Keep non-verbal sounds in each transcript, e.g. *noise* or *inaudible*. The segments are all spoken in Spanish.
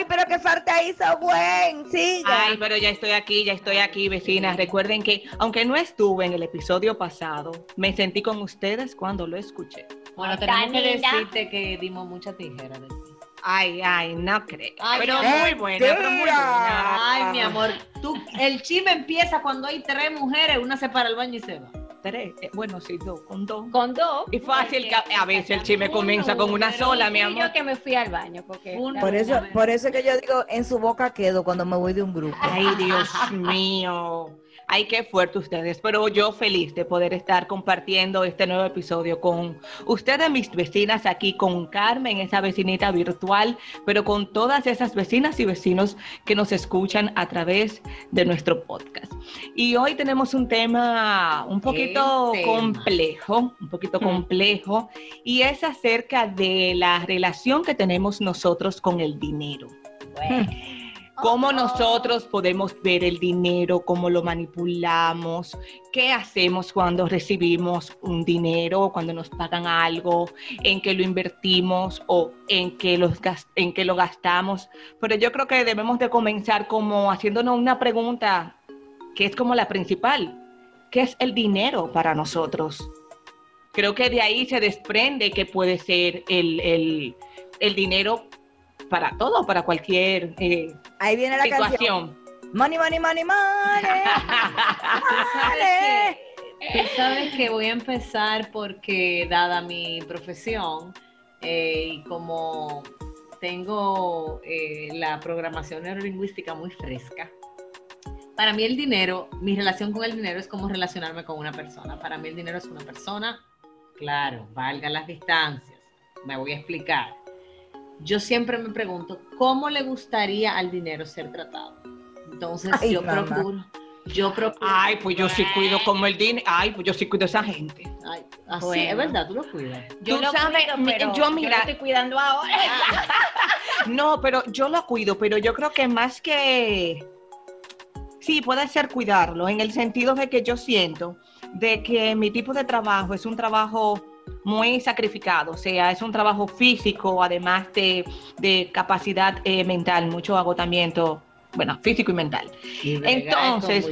Ay, pero qué falta hizo buen. Sí. Ay, pero ya estoy aquí, ya estoy aquí, vecinas. Recuerden que, aunque no estuve en el episodio pasado, me sentí con ustedes cuando lo escuché. Bueno, tenemos que decirte que dimos mucha tijera de ti. Ay, ay, no creo. Ay, pero muy buena, pero muy buena. Ay, mi amor, tú, el chisme empieza cuando hay tres mujeres, una se para el baño y se va. Tres, eh, bueno, sí, dos, con dos. Con dos. Y fácil que a veces el chisme comienza con una sola, mi amor. Yo que me fui al baño porque Por eso, por eso que yo digo, en su boca quedo cuando me voy de un grupo. Ay, Dios mío. Ay, qué fuerte ustedes. Pero yo feliz de poder estar compartiendo este nuevo episodio con ustedes, mis vecinas, aquí con Carmen, esa vecinita virtual, pero con todas esas vecinas y vecinos que nos escuchan a través de nuestro podcast. Y hoy tenemos un tema un poquito tema? complejo, un poquito complejo, y es acerca de la relación que tenemos nosotros con el dinero *laughs* cómo nosotros podemos ver el dinero, cómo lo manipulamos, qué hacemos cuando recibimos un dinero, cuando nos pagan algo, en qué lo invertimos o en qué, los en qué lo gastamos. Pero yo creo que debemos de comenzar como haciéndonos una pregunta que es como la principal. ¿Qué es el dinero para nosotros? Creo que de ahí se desprende que puede ser el, el- el dinero para todo, para cualquier eh, Ahí viene la canción. situación. Money, money, money, money. *laughs* money. Tú sabes que voy a empezar porque, dada mi profesión, eh, y como tengo eh, la programación neurolingüística muy fresca, para mí el dinero, mi relación con el dinero es como relacionarme con una persona. Para mí el dinero es una persona, claro, valga las distancias. Me voy a explicar. Yo siempre me pregunto, ¿cómo le gustaría al dinero ser tratado? Entonces Ay, yo mamá. procuro, yo procuro. Ay, pues yo sí cuido como el dinero. Ay, pues yo sí cuido a esa gente. Ay, así, Bueno. es verdad, tú lo cuidas. Tú sabes, mi- yo mira, estoy cuidando ahora. *laughs* no, pero yo lo cuido, pero yo creo que más que sí puede ser cuidarlo en el sentido de que yo siento de que mi tipo de trabajo es un trabajo muy sacrificado, o sea, es un trabajo físico, además de, de capacidad eh, mental, mucho agotamiento, bueno, físico y mental. Entonces,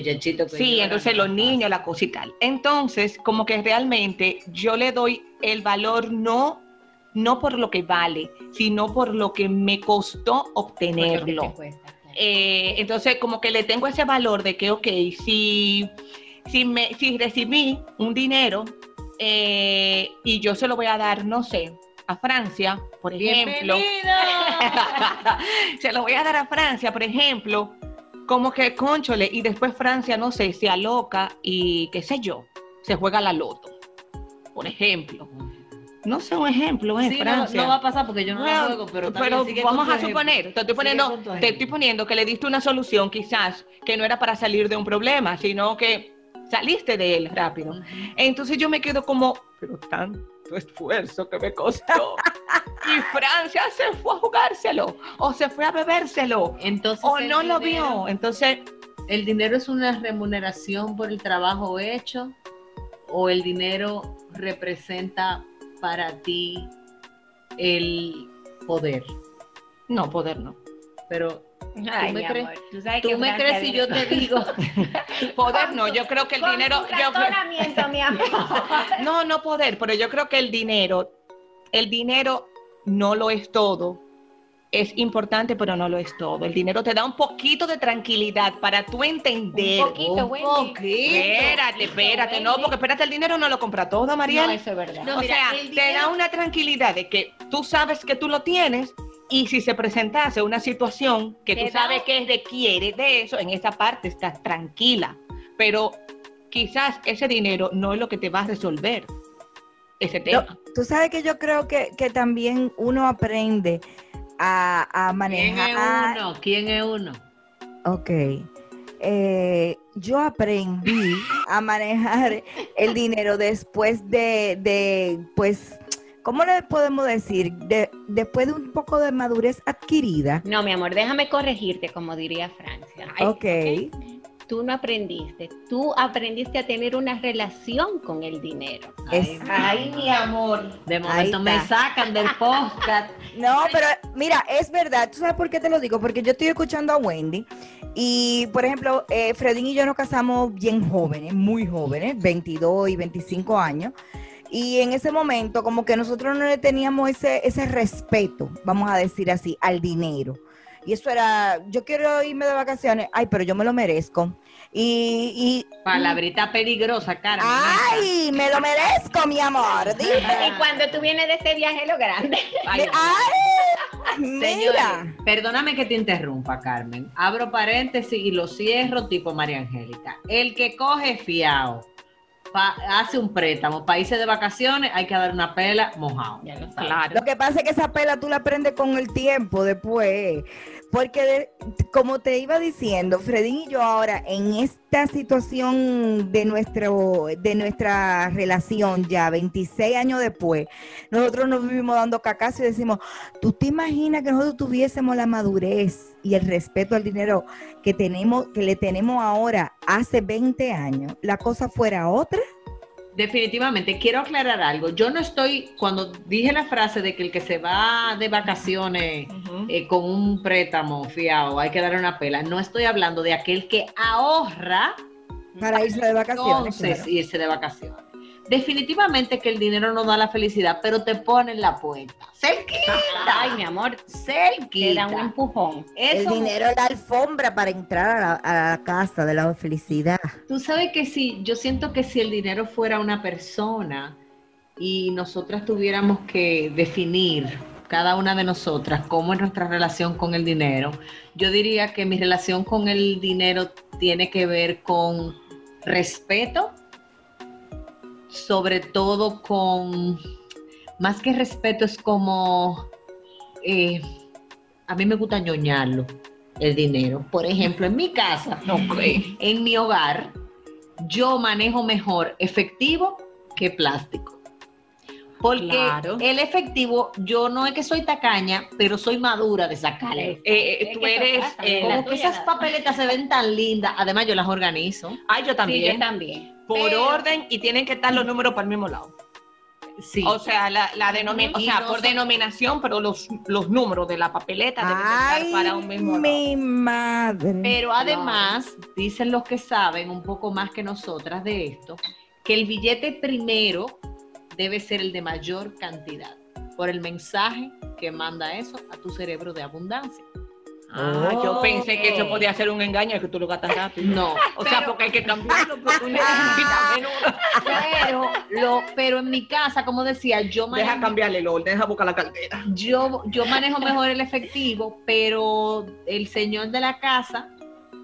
Sí, entonces los niños, la cosa y tal. Entonces, como que realmente yo le doy el valor no, no por lo que vale, sino por lo que me costó obtenerlo. Eh, entonces, como que le tengo ese valor de que, ok, si, si, me, si recibí un dinero eh, y yo se lo voy a dar, no sé, a Francia, por ejemplo. *laughs* se lo voy a dar a Francia, por ejemplo, como que conchole, y después Francia, no sé, se aloca y qué sé yo, se juega la loto, por ejemplo. No sé, un ejemplo, Sí, no, Francia. no va a pasar porque yo no Bueno, lo juego, pero, pero vamos a suponer, te estoy poniendo, te estoy poniendo que le diste una solución quizás que no era para salir de un problema, sino que saliste de él rápido. Entonces yo me quedo como, pero tanto esfuerzo que me costó. *laughs* y Francia se fue a jugárselo, o se fue a bebérselo, Entonces, o no lo vio. Entonces, ¿El dinero es una remuneración por el trabajo hecho o el dinero representa para ti el poder? no, poder no. pero Ay, me mi crees- amor, tú sabes tú que me crees si yo te digo, *laughs* *laughs* Poder no, yo creo que el Con dinero. yo mi amor. *laughs* no, no poder, pero yo creo que el dinero, el dinero no lo es todo. Es importante, pero no lo es todo. El dinero te da un poquito de tranquilidad para tú entender. Un poquito, un poquito. Espérate, espérate, no, porque espérate, el dinero no lo compra todo, María. No, eso es verdad. No, o mira, sea, te da una tranquilidad de que tú sabes que tú lo tienes y si se presentase una situación que Te tú da- sabes que requiere de eso, en esa parte estás tranquila. Pero quizás ese dinero no es lo que te va a resolver ese No, tema. tú sabes que yo creo que, que también uno aprende a, a ¿quién es manejar. uno? ¿Quién es uno? Ok. Eh, yo aprendí a manejar el dinero después de, de, pues, ¿cómo le podemos decir? De, después de un poco de madurez adquirida. No, mi amor, déjame corregirte, como diría Francia. Ay, Ok. Tú no aprendiste, tú aprendiste a tener una relación con el dinero. Es- Ay, mi amor. De momento me sacan del podcast. *laughs* No, pero mira, es verdad. ¿Tú sabes por qué te lo digo? Porque yo estoy escuchando a Wendy y, por ejemplo, eh, Fredín y yo nos casamos bien jóvenes, muy jóvenes, 22 y 25 años. Y en ese momento, como que nosotros no le teníamos ese, ese respeto, vamos a decir así, al dinero. Y eso era, yo quiero irme de vacaciones, ay, pero yo me lo merezco. Y, y Palabrita peligrosa, Carmen. ay, me lo merezco, mi amor. *laughs* Y Dime. cuando tú vienes de ese viaje, lo grande. Ay. Ay, Señores, mira. perdóname que te interrumpa, Carmen. Abro paréntesis y lo cierro tipo María Angélica. El que coge fiao, hace un préstamo, países de vacaciones, hay que dar una pela mojado. Ya lo. Claro. Lo que pasa es que esa pela tú la aprendes con el tiempo después. Porque de- como te iba diciendo, Fredín y yo ahora en esta situación de nuestro de nuestra relación ya 26 años después, nosotros nos vivimos dando cacazo y decimos, ¿tú te imaginas que nosotros tuviésemos la madurez y el respeto al dinero que tenemos que le tenemos ahora hace 20 años? La cosa fuera otra. Definitivamente, quiero aclarar algo. Yo no estoy, cuando dije la frase de que el que se va de vacaciones eh, con un préstamo fiado, hay que darle una pela, no estoy hablando de aquel que ahorra Para irse de vacaciones. entonces claro. irse de vacaciones. Definitivamente que el dinero no da la felicidad, pero te pone en la puerta. Cerquita. Ay, mi amor, te da un Cerquita. empujón. El dinero es la alfombra para entrar a la, a la casa de la felicidad. tú sabes que si, yo siento que si el dinero fuera una persona y nosotras tuviéramos que definir cada una de nosotras cómo es nuestra relación con el dinero, yo diría que mi relación con el dinero tiene que ver con respeto, sobre todo con, más que respeto, es como, eh, a mí me gusta ñoñarlo, el dinero. Por ejemplo, en mi casa, *laughs* en mi hogar, yo manejo mejor efectivo que plástico. Porque Claro. el efectivo, yo no es que soy tacaña, pero soy madura de sacarlo. Eh, eh, tú que eso eres. eh, Como que esas papeletas se ven tan lindas, además yo las organizo. Ay, yo Sí, también. yo también. Por Pero- orden y tienen que estar los números para el mismo lado. Sí. O sea, la, la denomi- o sea, por denominación, pero los, los números de la papeleta deben de estar para un mismo lado. mi madre. Pero además, dicen los que saben un poco más que nosotras de esto, que el billete primero debe ser el de mayor cantidad, por el mensaje que manda eso a tu cerebro de abundancia. Ah, yo pensé que eso podía ser un engaño, que tú lo gastas rápido. No, O sea, porque hay que cambiarlo, porque tú necesitas menos. pero, lo, pero en mi casa, como decía, yo Deja manejo, cambiarle el orden, deja buscar la cartera. yo, yo manejo mejor el efectivo, pero el señor de la casa,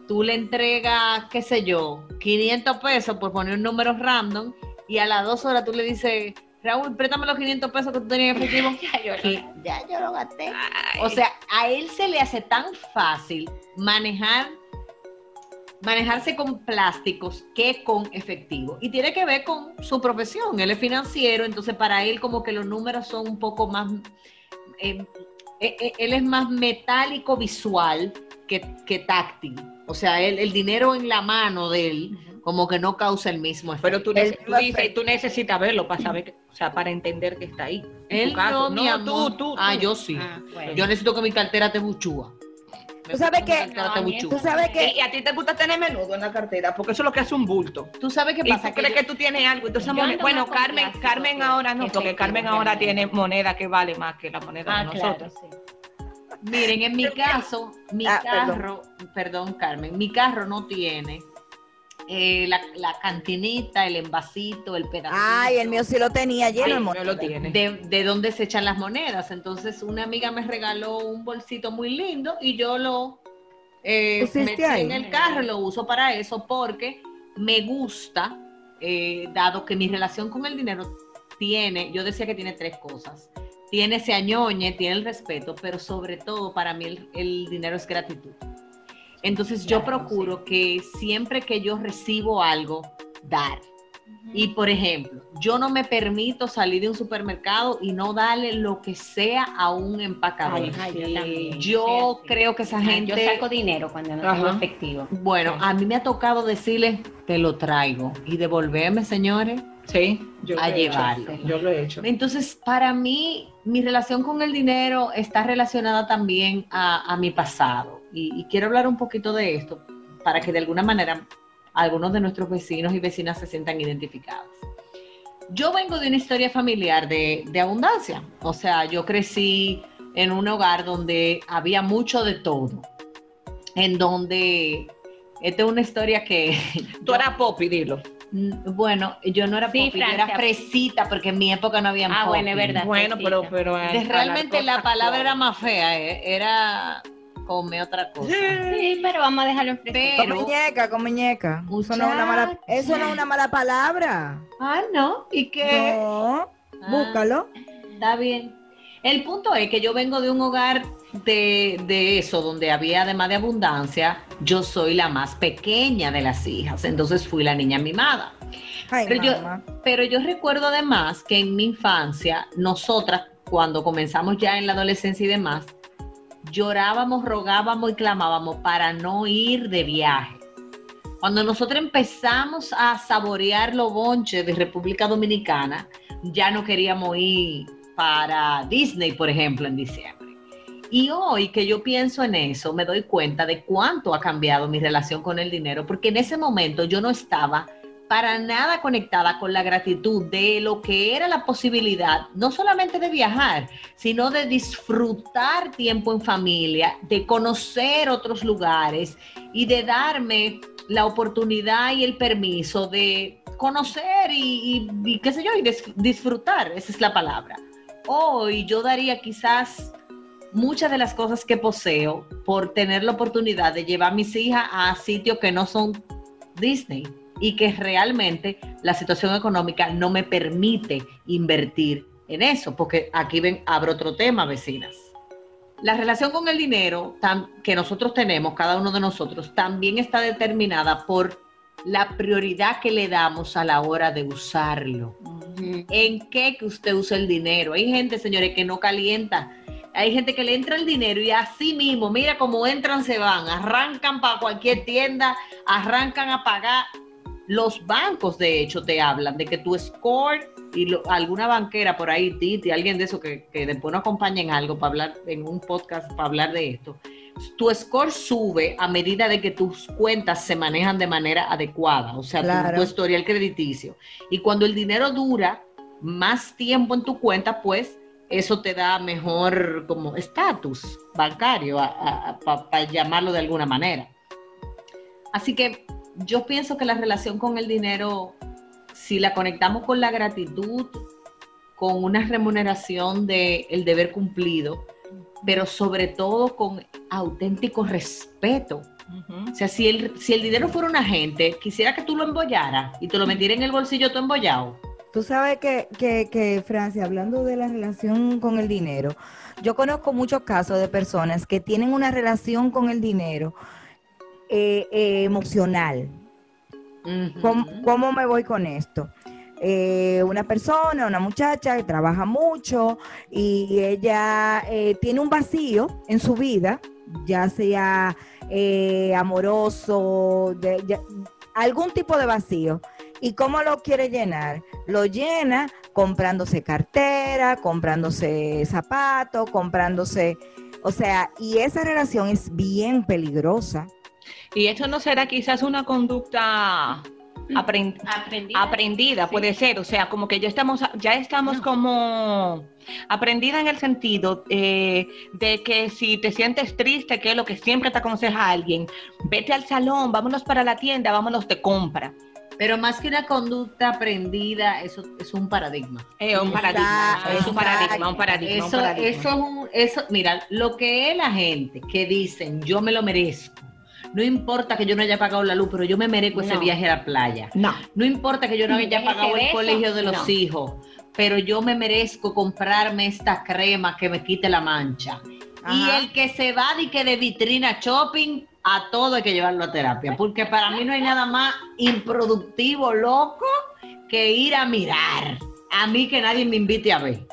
tú le entregas, qué sé yo, 500 pesos por poner un número random y a las dos horas tú le dices, Raúl, préstame los 500 pesos que tú tenías en efectivo. *laughs* Ya yo lo, ya yo lo gasté. o sea, a él se le hace tan fácil manejar manejarse con plásticos que con efectivo. Y tiene que ver con su profesión. Él es financiero, entonces para él como que los números son un poco más... eh, eh, eh, él es más metálico visual que, que táctil. O sea, él- el dinero en la mano de él como que no causa el mismo efecto. Pero tú, El tú dices, tú necesitas verlo para saber, que- o sea, para entender que está ahí. En él tu caso. no, mi amor. tú, tú. Ah, yo sí. Ah, bueno. Yo necesito que mi cartera te buchúa. Tú sabes que- que Tú sabes que Y a ti te gusta tener menudo en la cartera, porque eso es lo que hace un bulto. Tú sabes qué Y pasa tú crees yo- que tú tienes algo. Entonces, bueno, Carmen, plástico Carmen ahora no, que porque Carmen ahora tiene moneda que vale más que la moneda Ah, de claro, nosotros. sí. Miren, en mi caso, mi Ah, perdón. carro, perdón. Carmen, mi carro no tiene eh, la, la cantinita, el envasito, el pedacito. Ay, el mío sí lo tenía lleno no moneda. lo tiene. de, de dónde se echan las monedas. Entonces, una amiga me regaló un bolsito muy lindo y yo lo eh, ¿Pusiste metí ahí? en el carro y lo uso para eso porque me gusta, eh, dado que mi relación con el dinero tiene, yo decía que tiene tres cosas. Tiene ese añoñe, tiene el respeto, pero sobre todo para mí el, el dinero es gratitud. Entonces yo procuro que siempre que yo recibo algo, dar. Y por ejemplo, yo no me permito salir de un supermercado y no darle lo que sea a un empacador. Ay, ay, yo yo Sí, creo que esa gente, Yo saco dinero cuando no Ajá. tengo efectivo. bueno, Sí. a mí me ha tocado decirle, te lo traigo y devolverme, señores. Sí, yo A lo he hecho. llevarlo. Yo lo he hecho. Entonces, para mí, mi relación con el dinero está relacionada también a, a mi pasado. Y, y quiero hablar un poquito de esto para que de alguna manera algunos de nuestros vecinos y vecinas se sientan identificados. Yo vengo de una historia familiar de, de abundancia. O sea, yo crecí en un hogar donde había mucho de todo. En donde, esta es una historia que... *laughs* Tú eras popi, dilo. Mm, Bueno, yo no era Sí, popi, yo era fresita porque en mi época no había Ah, bueno, es verdad. Bueno, fresita. pero, pero De- realmente la palabra era más fea, eh, era come otra cosa. Sí, pero vamos a dejarlo en fresco. Con Pero, muñeca, con muñeca. Eso no, es una mala, eso no es una mala palabra. ah, no, ¿y qué? No, Ah, búscalo. Está bien. El punto es que yo vengo de un hogar de, de eso, donde había además de abundancia, yo soy la más pequeña de las hijas, entonces fui la niña mimada. Ay, Pero yo- mamá. Pero yo recuerdo además que en mi infancia, nosotras, cuando comenzamos ya en la adolescencia y demás, llorábamos, rogábamos y clamábamos para no ir de viaje. Cuando nosotros empezamos a saborear los bonches de República Dominicana, ya no queríamos ir para Disney, por ejemplo, en diciembre. Y hoy que yo pienso en eso, me doy cuenta de cuánto ha cambiado mi relación con el dinero, porque en ese momento yo no estaba para nada conectada con la gratitud de lo que era la posibilidad, no solamente de viajar, sino de disfrutar tiempo en familia, de conocer otros lugares y de darme la oportunidad y el permiso de conocer y, y- qué sé yo, y dis- disfrutar, esa es la palabra. Hoy yo daría quizás muchas de las cosas que poseo por tener la oportunidad de llevar a mis hijas a sitios que no son Disney y que realmente la situación económica no me permite invertir en eso, porque aquí ven, abro otro tema, vecinas. La relación con el dinero que nosotros tenemos, cada uno de nosotros, también está determinada por la prioridad que le damos a la hora de usarlo. ¿En qué que usted usa el dinero? Hay gente, señores, que no calienta. Hay gente que le entra el dinero y así mismo, mira cómo entran, se van, arrancan para cualquier tienda, arrancan a pagar. Los bancos, de hecho, te hablan de que tu score y lo- alguna banquera por ahí, Titi, alguien de eso que, que después nos acompaña en algo para hablar, en un podcast para hablar de esto. Tu score sube a medida de que tus cuentas se manejan de manera adecuada, o sea, tu- tu historial crediticio. Y cuando el dinero dura más tiempo en tu cuenta, pues eso te da mejor como estatus bancario, para llamarlo de alguna manera. Así que yo pienso que la relación con el dinero, si la conectamos con la gratitud, con una remuneración del el deber cumplido, pero sobre todo con auténtico respeto. O sea, si el, si el dinero fuera un agente, quisiera que tú lo embollaras y te lo metiera en el bolsillo tú embollado. Tú sabes que, que, que, Francia, hablando de la relación con el dinero, yo conozco muchos casos de personas que tienen una relación con el dinero eh, eh, emocional. ¿Cómo, cómo me voy con esto? Eh, una persona, una muchacha que trabaja mucho y ella tiene un vacío en su vida, ya sea amoroso, de, ya- algún tipo de vacío. ¿Y cómo lo quiere llenar? Lo llena comprándose cartera, comprándose zapatos, comprándose O sea, y esa relación es bien peligrosa. Y eso no será quizás una conducta apren- Aprendida. aprendida, Sí. puede ser. O sea, como que ya estamos, ya estamos No. como aprendida en el sentido eh, de que si te sientes triste, que es lo que siempre te aconseja alguien, vete al salón, vámonos para la tienda, vámonos de compra. Pero más que una conducta aprendida, eso es un paradigma. Es un paradigma, Exacto, es un paradigma, un paradigma. un Eso, paradigma. eso es un, eso, mira, lo que es la gente que dicen, yo me lo merezco. No importa que yo no haya pagado la luz, pero yo me merezco ese No. viaje a la playa. No. No importa que yo no haya pagado el colegio de los No. hijos, pero yo me merezco comprarme esta crema que me quite la mancha. Y el que se va de que de vitrina shopping, a todo hay que llevarlo a terapia, porque para mí no hay nada más improductivo, loco, que ir a mirar. A mí que nadie me invite a ver.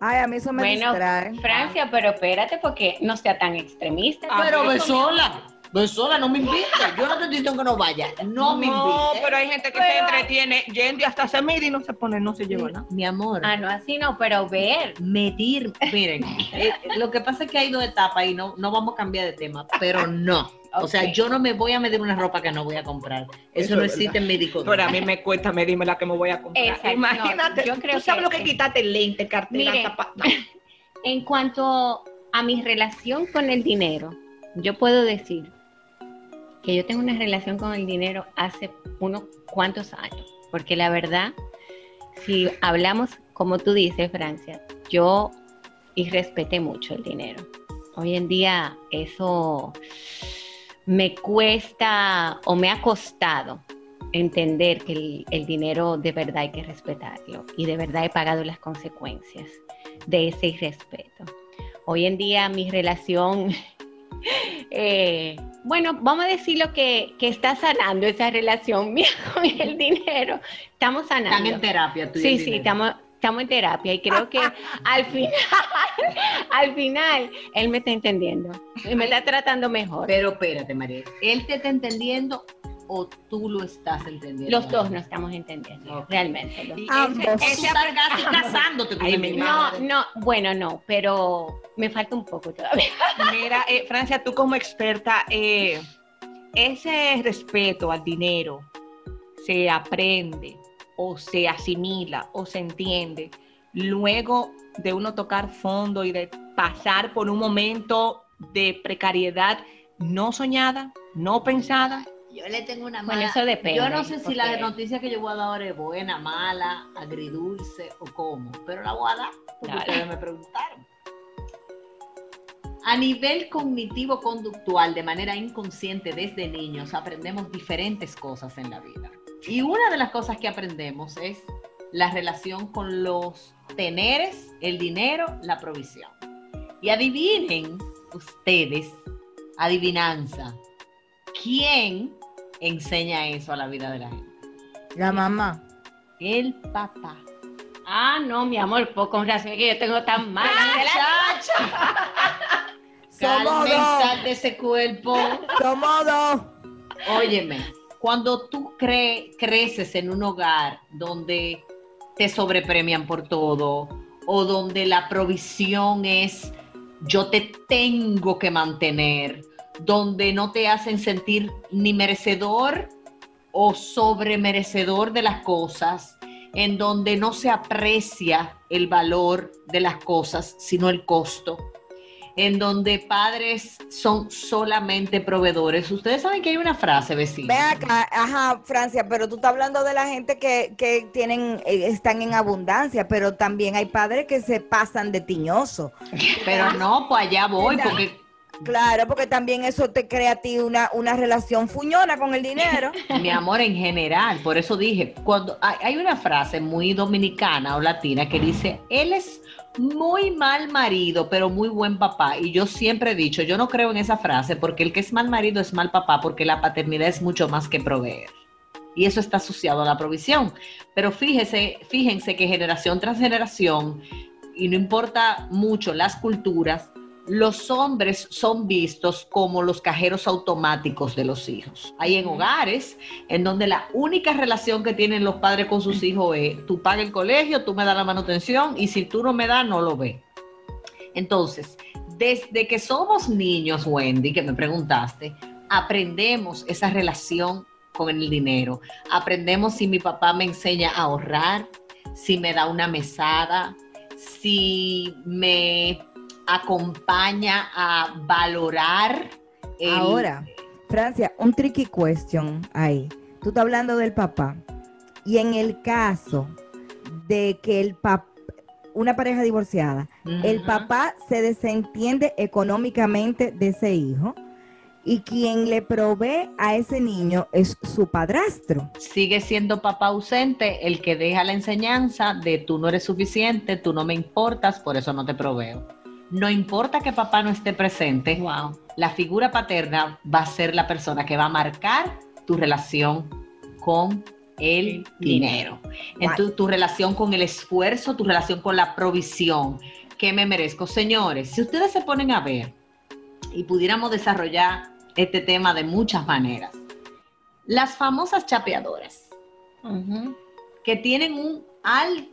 Ay, a mí eso me Bueno, distrae. Francia, pero espérate porque no sea tan extremista. pero ve sola, ve sola, no me invite. Yo no te estoy que no vaya, no me No, invite. pero hay gente que se Pero- entretiene yendo hasta se mide y no se pone, no se lleva nada. Mi amor. Ah, no, así no, pero ver. medir, miren, eh, lo que pasa es que hay dos etapas y no, no vamos a cambiar de tema, pero no. O sea, yo no me voy a medir una ropa que no voy a comprar. Eso, Eso no es existe en médico. Pero a mí me cuesta medirme la que me voy a comprar. Exacto, no, Imagínate, yo creo tú sabes que- lo que es quitarte lente, cartera, Mire, zapato. *laughs* En cuanto a mi relación con el dinero, yo puedo decir que yo tengo una relación con el dinero hace unos cuantos años, porque la verdad, si hablamos como tú dices, Francia, yo y respeté mucho el dinero. Hoy en día eso me cuesta o me ha costado entender que el, el dinero de verdad hay que respetarlo y de verdad he pagado las consecuencias de ese irrespeto. Hoy en día mi relación, eh, bueno, vamos a decirlo que, que está sanando esa relación *laughs* mía con el dinero. Estamos Están sanando. en terapia tú y Sí, el sí, estamos, estamos en terapia y creo que al final, *laughs* al final, él me está entendiendo y me está tratando mejor. Pero espérate, María. ¿Él te está entendiendo o tú lo estás entendiendo? Los dos no estamos entendiendo, realmente. los. Tú casi casándote con Ay, el. No, no, bueno, no, pero me falta un poco todavía. *laughs* Mira, eh, Francia, tú como experta, eh, ese respeto al dinero se aprende o se asimila o se entiende luego de uno tocar fondo y de pasar por un momento de precariedad no soñada, no pensada. Yo le tengo una Bueno, mala. eso depende, Yo no sé si la noticia que yo voy a dar ahora es buena, mala, agridulce o cómo, pero la voy a dar porque Dale. ustedes me preguntaron. A nivel cognitivo-conductual, de manera inconsciente desde niños, aprendemos diferentes cosas en la vida. Y una de las cosas que aprendemos es la relación con los teneres, el dinero, la provisión. Y adivinen ustedes, adivinanza, ¿quién enseña eso a la vida de la gente? La mamá. El papá. Ah, no, mi amor, pues con razón que yo tengo tan mal. *laughs* Somos Carmen, sal dos. de ese cuerpo. Somos dos. Óyeme, cuando tú cre- creces en un hogar donde te sobrepremian por todo o donde la provisión es yo te tengo que mantener, donde no te hacen sentir ni merecedor o sobremerecedor de las cosas, en donde no se aprecia el valor de las cosas, sino el costo, en donde padres son solamente proveedores. Ustedes saben que hay una frase, vecina. Ve acá, ajá, Francia, pero tú estás hablando de la gente que, que tienen, eh, están en abundancia, pero también hay padres que se pasan de tiñoso. Pero no, pues allá voy, porque Claro, porque también eso te crea a ti una, una relación fuñona con el dinero. *laughs* mi amor en general, por eso dije, cuando hay, una frase muy dominicana o latina que dice, él es muy mal marido, pero muy buen papá. Y yo siempre he dicho, yo no creo en esa frase, porque el que es mal marido es mal papá, porque la paternidad es mucho más que proveer. Y eso está asociado a la provisión. Pero fíjese, fíjense que generación tras generación, y no importa mucho las culturas, los hombres son vistos como los cajeros automáticos de los hijos. Hay en hogares en donde la única relación que tienen los padres con sus hijos es, tú pagas el colegio, tú me das la manutención y si tú no me das, no lo ves. Entonces, desde que somos niños, Wendy, que me preguntaste, aprendemos esa relación con el dinero. Aprendemos si mi papá me enseña a ahorrar, si me da una mesada, si me acompaña a valorar. el- Ahora, Francia, un tricky question ahí. Tú estás hablando del papá. Y en el caso de que el papá, una pareja divorciada, el papá se desentiende económicamente de ese hijo y quien le provee a ese niño es su padrastro. sigue siendo papá ausente el que deja la enseñanza de tú no eres suficiente, tú no me importas, por eso no te proveo. No importa que papá no esté presente, Wow. la figura paterna va a ser la persona que va a marcar tu relación con el dinero. En tu, tu relación con el esfuerzo, tu relación con la provisión. ¿Qué me merezco? Señores, si ustedes se ponen a ver y pudiéramos desarrollar este tema de muchas maneras, las famosas chapeadoras que tienen un alto,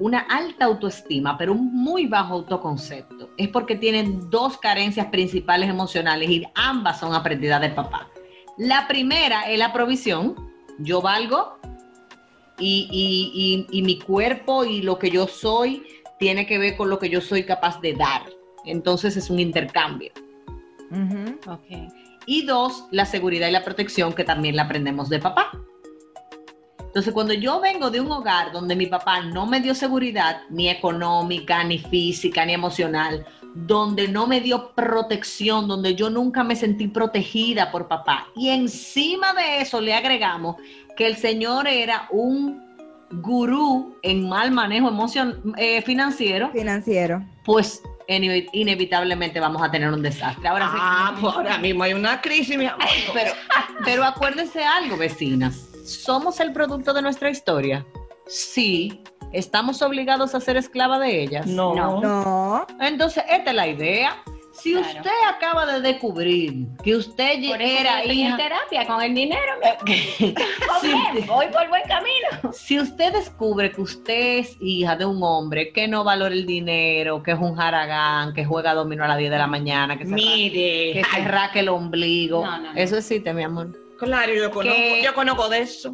una alta autoestima, pero un muy bajo autoconcepto, es porque tienen dos carencias principales emocionales y ambas son aprendidas del papá. La primera es la provisión, yo valgo y, y- y- y mi cuerpo y lo que yo soy tiene que ver con lo que yo soy capaz de dar. Entonces es un intercambio. Y dos, la seguridad y la protección que también la aprendemos de papá. Entonces, cuando yo vengo de un hogar donde mi papá no me dio seguridad, ni económica, ni física, ni emocional, donde no me dio protección, donde yo nunca me sentí protegida por papá, y encima de eso le agregamos que el señor era un gurú en mal manejo emocion eh, financiero, Financiero. pues ine- inevitablemente vamos a tener un desastre. Ahora sí- Ah, pues ahora mismo hay una crisis, mi amor. pero, pero acuérdense algo, vecinas. ¿Somos el producto de nuestra historia? Sí. ¿Estamos obligados a ser esclava de ellas? No. No. Entonces, esta es la idea. Si Claro. usted acaba de descubrir que usted Por eso era yo estoy en hija... terapia con el dinero. *laughs* Sí. Ok, voy por buen camino. Si usted descubre que usted es hija de un hombre que no valora el dinero, que es un haragán, que juega dominó a las 10 de la mañana, que se, Mire. que se rasca el ombligo, No, no, no. eso existe, mi amor. Claro, yo conozco, Que- yo conozco de eso.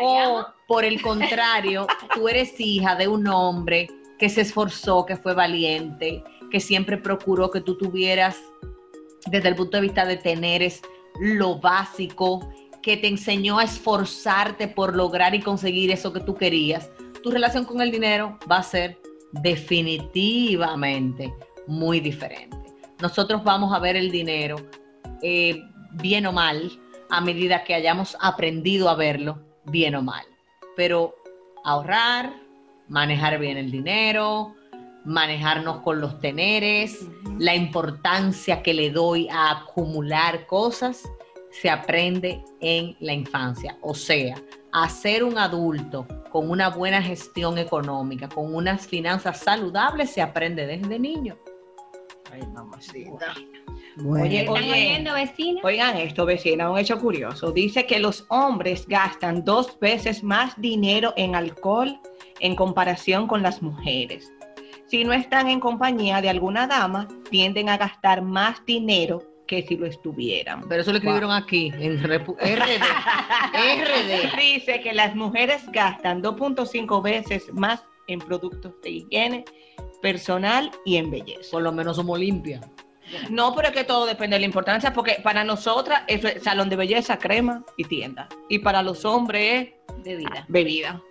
O por el contrario, *laughs* tú eres hija de un hombre que se esforzó, que fue valiente, que siempre procuró que tú tuvieras, desde el punto de vista de tener es lo básico, que te enseñó a esforzarte por lograr y conseguir eso que tú querías. Tu relación con el dinero va a ser definitivamente muy diferente. Nosotros vamos a ver el dinero, eh, bien o mal, a medida que hayamos aprendido a verlo, bien o mal. Pero ahorrar, manejar bien el dinero, manejarnos con los teneres, la importancia que le doy a acumular cosas, se aprende en la infancia. O sea, a ser un adulto con una buena gestión económica, con unas finanzas saludables, se aprende desde niño. Ay, mamacita. Bueno. Oye, ¿Están oye. oyendo, vecina? Oigan esto, vecina, un hecho curioso. Dice que los hombres gastan dos veces más dinero en alcohol en comparación con las mujeres. Si no están en compañía de alguna dama, tienden a gastar más dinero que si lo estuvieran. Pero eso lo escribieron aquí, en Repu- RD. RD. *laughs* Dice que las mujeres gastan 2.5 veces más en productos de higiene personal y en belleza. Por lo menos somos limpias. No, pero es que todo depende de la importancia, porque para nosotras eso es salón de belleza, crema y tienda. Y para los hombres es bebida.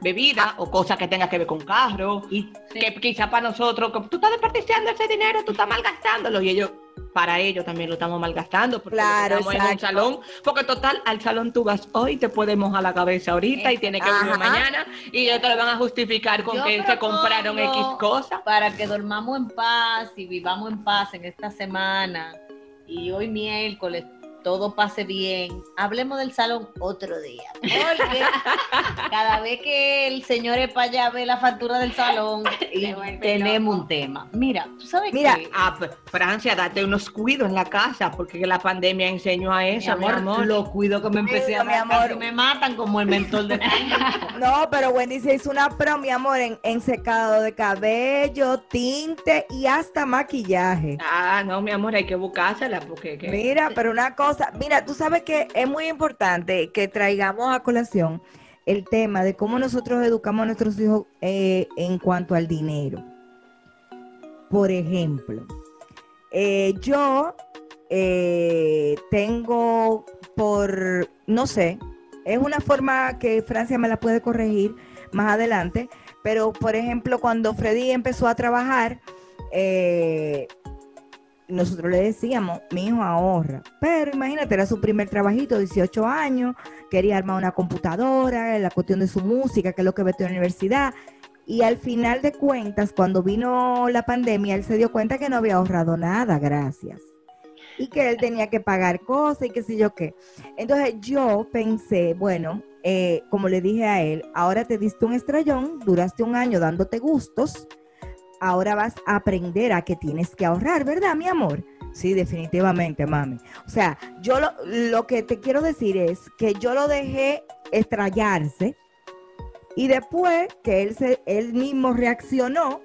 Bebida o cosas que tenga que ver con carro. Y Que quizá para nosotros, tú estás desperdiciando ese dinero, tú estás malgastándolo. Y ellos, para ellos también lo estamos malgastando. Porque Claro, estamos en un salón. Porque total, al salón tú vas hoy, te puedes mojar la cabeza ahorita y tienes que Ajá. mañana. Y ellos te lo van a justificar con Yo que se compraron X cosas. para que dormamos en paz y vivamos en paz en esta semana y hoy miércoles todo pase bien. Hablemos del salón otro día. Porque cada vez que el señor es para allá ve la factura del salón *laughs* y tenemos un tema. Mira, tú sabes Mira, que Ah, Francia, date unos cuidos en la casa, porque la pandemia enseñó a mi eso, mi amor, amor. lo cuido que me empecé a mi dar, casi amor. me matan como el mentor de *laughs* No, pero Wendy se hizo una pro, mi amor, en, en secado de cabello, tinte y hasta maquillaje. Ah, no, mi amor, hay que buscársela, porque... que- Mira, pero una cosa, mira, tú sabes que es muy importante que traigamos a colación el tema de cómo nosotros educamos a nuestros hijos eh, en cuanto al dinero. Por ejemplo, eh, yo eh, tengo por, no sé, es una forma que Francia me la puede corregir más adelante, pero por ejemplo, cuando Freddy empezó a trabajar, eh, nosotros le decíamos, mi hijo ahorra, pero imagínate, era su primer trabajito, 18 años, quería armar una computadora, la cuestión de su música, que es lo que metió en la universidad. Y al final de cuentas, cuando vino la pandemia, él se dio cuenta que no había ahorrado nada, gracias. Y que él tenía que pagar cosas y qué sé yo qué. Entonces yo pensé, bueno, eh, como le dije a él, ahora te diste un estrellón, duraste un año dándote gustos, ahora vas a aprender a que tienes que ahorrar, ¿verdad, mi amor? Sí, definitivamente, mami. O sea, yo lo, lo que te quiero decir es que yo lo dejé estrellarse y después que él, se, él mismo reaccionó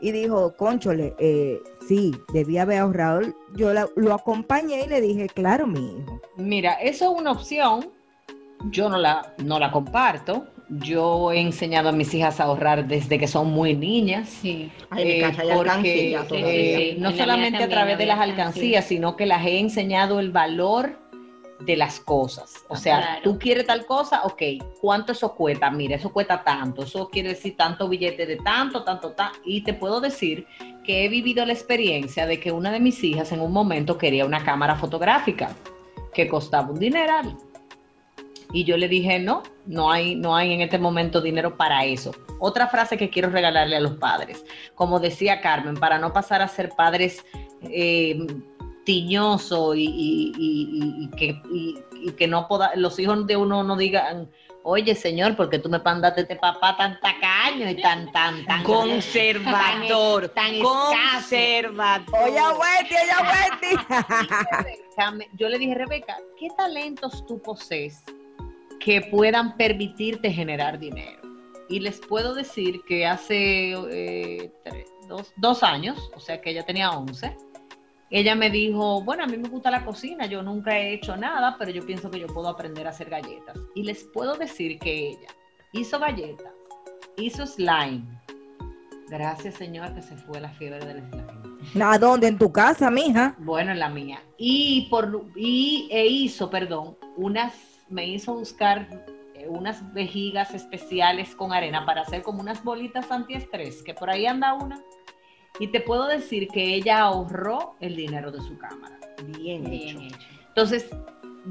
y dijo, conchole, eh, sí, debía haber ahorrado. Yo lo acompañé y le dije, claro, mi hijo. Mira, eso es una opción. Yo no la, no la comparto. Yo he enseñado a mis hijas a ahorrar desde que son muy niñas. Sí. Ay, Eh, casa hay porque, alcancía eh, no en la solamente a través de las alcancías, sino que las he enseñado el valor de las cosas. O sea, Claro. tú quieres tal cosa, ok, ¿cuánto eso cuesta? Mira, eso cuesta tanto, eso quiere decir tanto billete de tanto, tanto, tanto. Y te puedo decir que he vivido la experiencia de que una de mis hijas en un momento quería una cámara fotográfica que costaba un dineral. Y yo le dije, no, no hay, no hay en este momento dinero para eso. Otra frase que quiero regalarle a los padres. Como decía Carmen, para no pasar a ser padres eh, tiñosos y, y- y- que, y- y que no poda- los hijos de uno no digan, oye señor, porque tú me mandaste este papá tan tacaño y tan, tan, tan *laughs* Conservador, *laughs* tan escaso. conservador. Oye, Wendy, oye, Wendy. *laughs* Yo le dije, Rebeca, ¿qué talentos tú posees que puedan permitirte generar dinero? Y les puedo decir que hace eh, tres- dos, dos años, o sea que ella tenía 11, ella me dijo, bueno, a mí me gusta la cocina, yo nunca he hecho nada, pero yo pienso que yo puedo aprender a hacer galletas. Y les puedo decir que ella hizo galletas, hizo slime. Gracias, Señor, que se fue la fiebre del slime. ¿A dónde? En tu casa, mija. Bueno, en la mía. Y por y e hizo, perdón, unas me hizo buscar eh, unas vejigas especiales con arena para hacer como unas bolitas antiestrés, que por ahí anda una. Y te puedo decir que ella ahorró el dinero de su cámara. Bien hecho. Bien hecho. Entonces,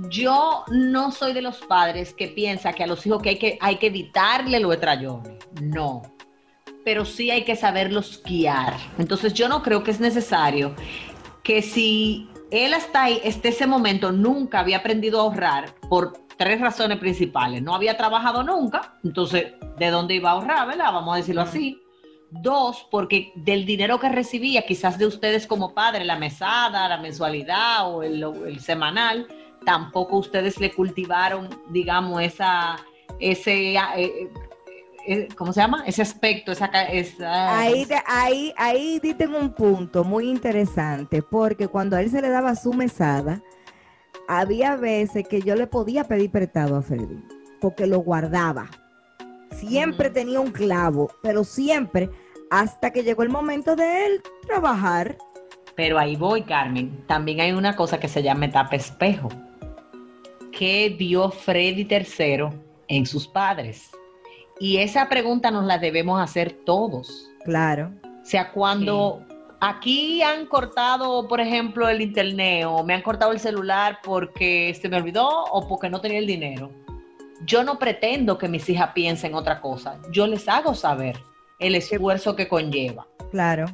yo no soy de los padres que piensa que a los hijos que hay que, hay que evitarle los estrellones. No. Pero sí hay que saberlos guiar. Entonces, yo no creo que es necesario que si él hasta ahí, hasta ese momento, nunca había aprendido a ahorrar por tres razones principales. No había trabajado nunca. Entonces, ¿de dónde iba a ahorrar, verdad? Vamos a decirlo así. Dos, porque del dinero que recibía, quizás de ustedes como padre, la mesada, la mensualidad o el, el semanal, tampoco ustedes le cultivaron, digamos, esa, ese, eh, eh, eh, ¿cómo se llama? Ese aspecto, esa, esa Ahí, ahí, ahí diste en un punto muy interesante, porque cuando a él se le daba su mesada, había veces que yo le podía pedir prestado a Freddy, porque lo guardaba. Siempre tenía un clavo, pero siempre, hasta que llegó el momento de él trabajar. Pero ahí voy, Carmen. También hay una cosa que se llama etapa espejo. ¿Qué vio Freddy III en sus padres? Y esa pregunta nos la debemos hacer todos. Claro. O sea, cuando aquí han cortado, por ejemplo, el internet o me han cortado el celular porque se me olvidó o porque no tenía el dinero, yo no pretendo que mis hijas piensen otra cosa. Yo les hago saber el esfuerzo que conlleva. Claro.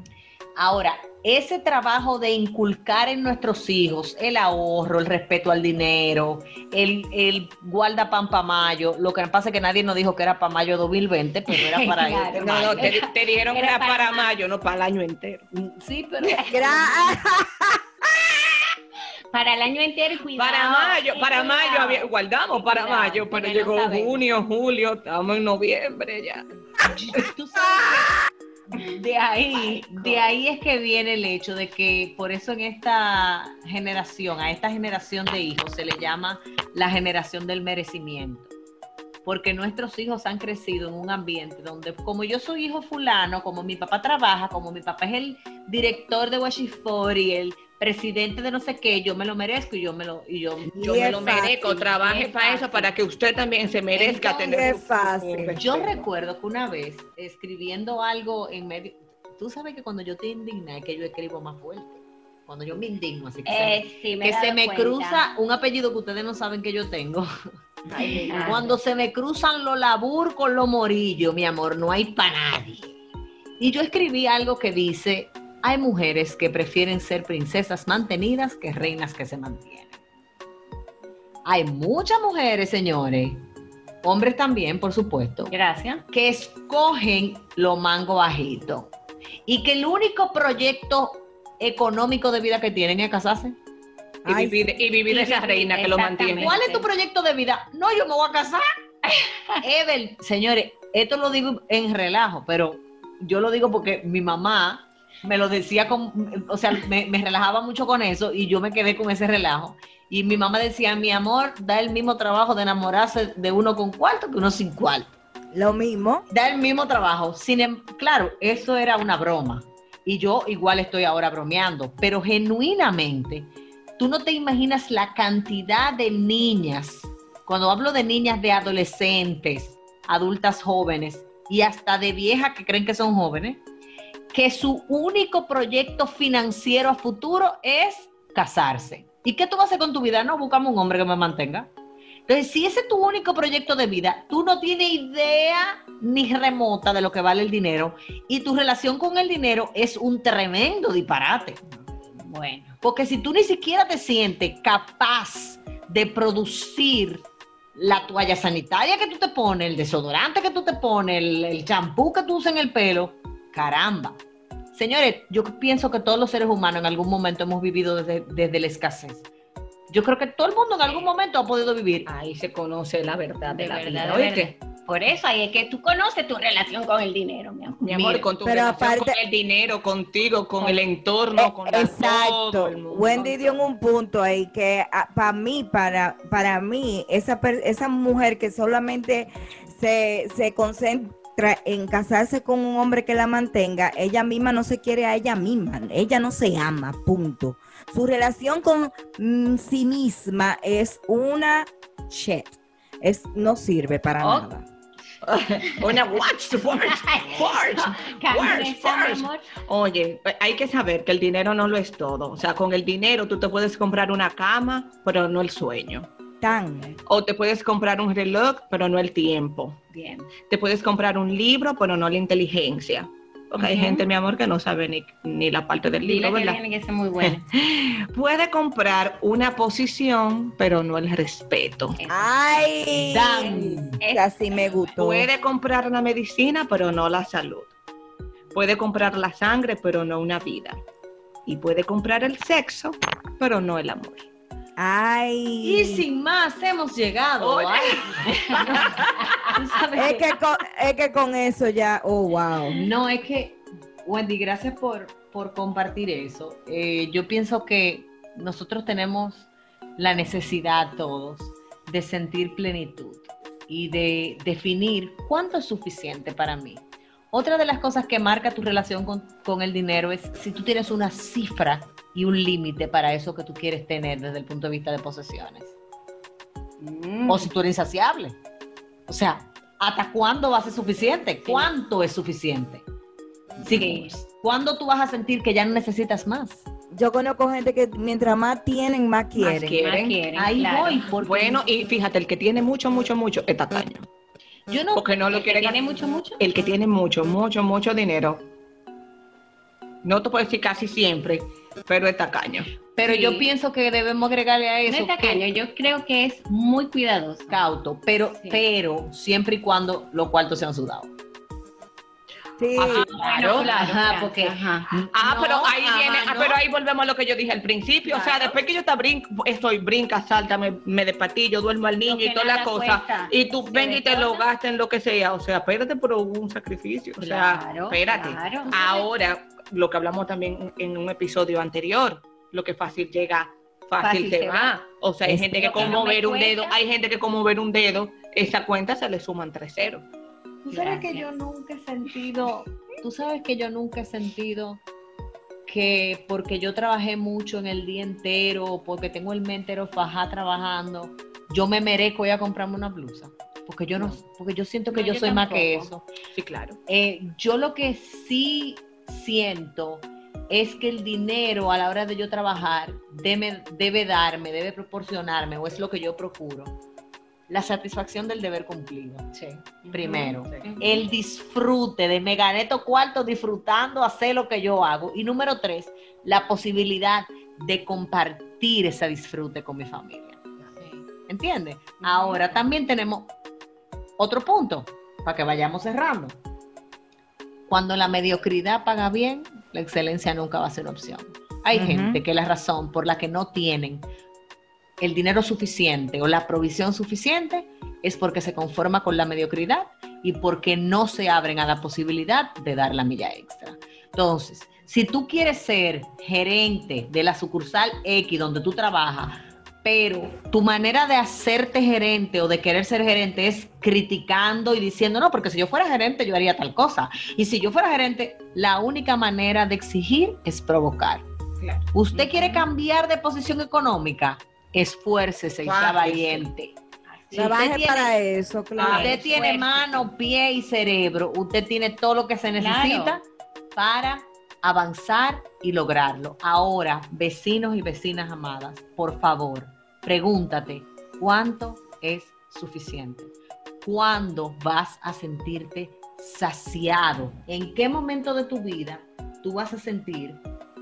Ahora, ese trabajo de inculcar en nuestros hijos el ahorro, el respeto al dinero, el, el guarda pan pa' mayo, lo que pasa es que nadie nos dijo que era para mayo 2020, pero era para *laughs* Claro. este No, mayo. no, te, te dijeron que Era era para para mayo. mayo, no para el año entero. Sí, pero *laughs* *laughs* Para el año entero y cuidado. Para mayo, para cuidado. mayo había- guardamos para Cuidado, mayo, pero llegó junio, julio, estamos en noviembre ya. tú sabes de ahí, de ahí es que viene el hecho de que por eso en esta generación, a esta generación de hijos se le llama la generación del merecimiento. Porque nuestros hijos han crecido en un ambiente donde, como yo soy hijo fulano, como mi papá trabaja, como mi papá es el director de Washifori, el presidente de no sé qué, yo me lo merezco y yo me lo, y yo, Yo Y me lo merezco, trabaje es para eso, para que usted también se merezca Entonces, tener es fácil. su Yo recuerdo que una vez escribiendo algo en medio, tú sabes que cuando yo te indigna es que yo escribo más fuerte. Cuando yo me indigno, así que, se, Eh, sí, me he que se dado me cuenta. cruza un apellido que ustedes no saben que yo tengo. Ay. Cuando se me cruzan los labur con los morillos, mi amor, no hay para nadie. Y yo escribí algo que dice, hay mujeres que prefieren ser princesas mantenidas que reinas que se mantienen. Hay muchas mujeres, señores, hombres también, por supuesto, Gracias. que escogen lo mango bajito y que el único proyecto económico de vida que tienen es casarse. Y Ay, vivir, y vivir Y esa vivir, reina que lo mantiene. ¿Cuál es tu proyecto de vida? No, yo me voy a casar. *laughs* Evel, señores, esto lo digo en relajo, pero yo lo digo porque mi mamá me lo decía con, o sea, me, me relajaba mucho con eso y yo me quedé con ese relajo. Y mi mamá decía, mi amor, da el mismo trabajo de enamorarse de uno con cuarto que uno sin cuarto. Lo mismo. Da el mismo trabajo. Sin em- claro, eso era una broma. Y yo igual estoy ahora bromeando, pero genuinamente, tú no te imaginas la cantidad de niñas, cuando hablo de niñas de adolescentes, adultas jóvenes y hasta de viejas que creen que son jóvenes, que su único proyecto financiero a futuro es casarse. ¿Y qué tú vas a hacer con tu vida? No, buscamos un hombre que me mantenga. Entonces, si ese es tu único proyecto de vida, tú no tienes idea ni remota de lo que vale el dinero y tu relación con el dinero es un tremendo disparate. Bueno. Porque si tú ni siquiera te sientes capaz de producir la toalla sanitaria que tú te pones, el desodorante que tú te pones, el, champú que tú usas en el pelo, caramba. Señores, yo pienso que todos los seres humanos en algún momento hemos vivido desde, desde la escasez. Yo creo que todo el mundo en algún momento ha podido vivir. Ahí se conoce la verdad de, De la verdad, vida. Por eso ahí es que tú conoces tu relación con el dinero, mi amor. Mi amor, Mira, con tu pero relación aparte- con el dinero, contigo, con el entorno, Eh, con la- Exacto. todo el mundo. Wendy dio un punto ahí que para mí, para, para mí, esa, esa mujer que solamente se, se concentra en casarse con un hombre que la mantenga, ella misma no se quiere a ella misma, ella no se ama, punto. Su relación con mm, sí misma es una shit. Es, no sirve para Oh. nada. *laughs* Una watch, watch, *laughs* watch. Amor. Oye, hay que saber que el dinero no lo es todo. O sea, con el dinero tú te puedes comprar una cama, pero no el sueño. Tan. O te puedes comprar un reloj, pero no el tiempo. Bien. Te puedes comprar un libro, pero no la inteligencia. Porque hay gente, mi amor, que no sabe ni, ni la parte del Dile libro, ser muy buena. *laughs* Puede comprar una posición, pero no el respeto. Ay, Dan. así me gustó. Puede comprar la medicina, pero no la salud. Puede comprar la sangre, pero no una vida. Y puede comprar el sexo, pero no el amor. Ay. Y sin más, hemos llegado. Ay. *laughs* Que, con, es que con eso ya, oh, wow. No, es que, Wendy, gracias por, por compartir eso. Eh, yo pienso que nosotros tenemos la necesidad todos de sentir plenitud y de definir cuánto es suficiente para mí. Otra de las cosas que marca tu relación con, con el dinero es si tú tienes una cifra y un límite para eso que tú quieres tener desde el punto de vista de posesiones. O si tú eres insaciable. O sea, ¿hasta cuándo va a ser suficiente? ¿Cuánto es suficiente? Sí. ¿Cuándo tú vas a sentir que ya no necesitas más? Yo conozco gente que mientras más tienen, más quieren. quieren. Más quieren, Ahí claro. voy. Porque Bueno, y fíjate, el que tiene mucho, mucho, mucho es tacaño. Yo no. Porque no lo El que quiere tiene mucho, mucho. El que tiene mucho, mucho, mucho dinero No te puedo decir casi siempre, pero es tacaño. Pero Sí. yo pienso que debemos agregarle a No eso es tacaño, yo creo que es muy cuidadoso. cauto, pero, Sí. pero siempre y cuando los cuartos sean sudados. Sí, Claro, ajá, claro, porque ajá. Ah, No, pero ahí ajá, viene, ah, pero ahí volvemos a lo que yo dije al principio. O sea, después que yo te brinco, estoy brinca, salta, me, me despatillo, duermo al niño y toda la nada cosa. cuesta, Y tú se ven y te lo gastas en lo que sea. O sea, espérate, pero hubo un sacrificio. O sea, Claro, espérate. claro. Ahora, lo que hablamos también en un episodio anterior, lo que fácil llega, fácil, Fácil se se va. va. O sea, hay Es gente que que no mover un dedo, hay gente que con mover un dedo, esa cuenta se le suman tres ceros. Tú sabes que Gracias. yo nunca he sentido, tú sabes que yo nunca he sentido que porque yo trabajé mucho en el día entero, porque tengo el mes entero fajá trabajando, yo me merezco ir a comprarme una blusa. Porque yo no, porque yo siento que No, yo, yo soy más que eso. tampoco. Sí, claro. Eh, yo lo que sí siento es que el dinero a la hora de yo trabajar debe, debe darme, debe proporcionarme, o es lo que yo procuro, la satisfacción del deber cumplido. Primero, el disfrute de me gané estos cuartos disfrutando hacer lo que yo hago. Y número tres, la posibilidad de compartir ese disfrute con mi familia. ¿Entiendes? Ahora también tenemos otro punto para que vayamos cerrando. Cuando la mediocridad paga bien, la excelencia nunca va a ser una opción. Hay gente que la razón por la que no tienen el dinero suficiente o la provisión suficiente es porque se conforma con la mediocridad y porque no se abren a la posibilidad de dar la milla extra. Entonces, si tú quieres ser gerente de la sucursal X donde tú trabajas, pero tu manera de hacerte gerente o de querer ser gerente es criticando y diciendo, no, porque si yo fuera gerente yo haría tal cosa. Y si yo fuera gerente, la única manera de exigir es provocar. Claro. ¿Usted quiere cambiar de posición económica? Esfuércese y sea valiente. Si trabaje tiene- para eso, claro. Usted tiene mano, pie y cerebro. Usted tiene todo lo que se necesita para avanzar y lograrlo. Ahora, vecinos y vecinas amadas, por favor, pregúntate, ¿cuánto es suficiente? ¿Cuándo vas a sentirte saciado? ¿En qué momento de tu vida tú vas a sentir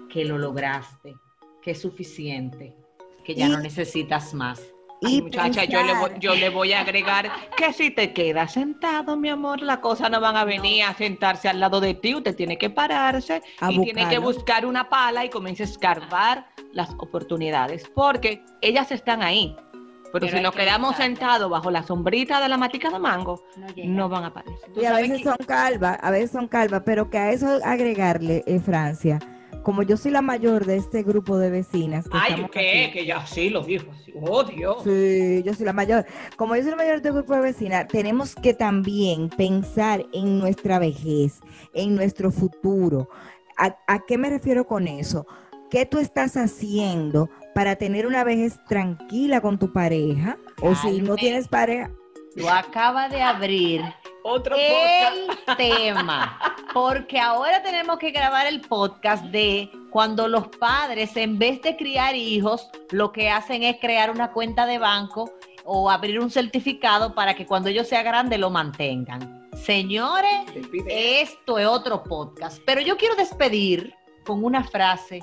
que lo lograste, que es suficiente, que ya Y- no necesitas más? Ay, Y muchacha, yo le, voy, yo le voy a agregar que si te quedas sentado, mi amor, las cosas no van a venir a sentarse al lado de ti. Usted tiene que pararse A y tiene que buscar una pala y comience a escarbar las oportunidades, porque ellas están ahí. Pero, Pero si nos que quedamos sentados bajo la sombrita de la matica de mango, No van a aparecer. Y a veces que- son calvas, a veces son calvas, pero que a eso agregarle, eh, Francia, como yo soy la mayor de este grupo de vecinas. Que Ay, ¿qué? aquí- Que ya sí lo dijo. Oh, Dios. Sí, yo soy la mayor. Como yo soy la mayor de este grupo de vecinas, tenemos que también pensar en nuestra vejez, en nuestro futuro. ¿A, a qué me refiero con eso? ¿Qué tú estás haciendo para tener una vejez tranquila con tu pareja? O si no tienes pareja, Tú acabas de abrir Otro podcast. el tema, porque ahora tenemos que grabar el podcast de cuando los padres, en vez de criar hijos, lo que hacen es crear una cuenta de banco o abrir un certificado para que cuando ellos sean grandes lo mantengan. Señores, esto es otro podcast, pero yo quiero despedir con una frase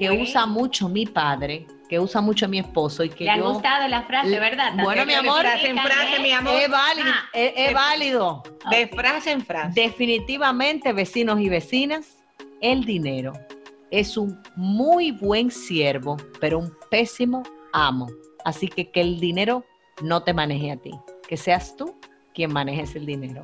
que usa mucho mi padre, que usa mucho mi esposo y que Le han yo... gustado la frase, ¿verdad? Bueno, mi amor, frase en frase, mi amor. Es válido, es- es válido. De frase en frase. Definitivamente, vecinos y vecinas, el dinero es un muy buen siervo, pero un pésimo amo. Así que que el dinero no te maneje a ti, que seas tú quien manejes el dinero.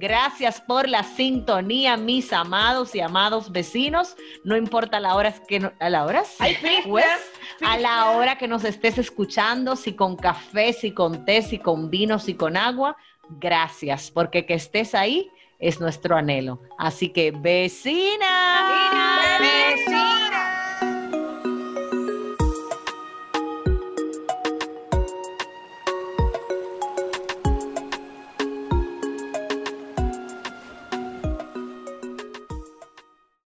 Gracias por la sintonía, mis amados y amados vecinos. No importa la hora que no- a la hora sí, Ay, fiesta, pues, a la hora que nos estés escuchando, si con café, si con té, si con vino, si con agua, gracias, porque que estés ahí es nuestro anhelo. Así que, vecina. Besos.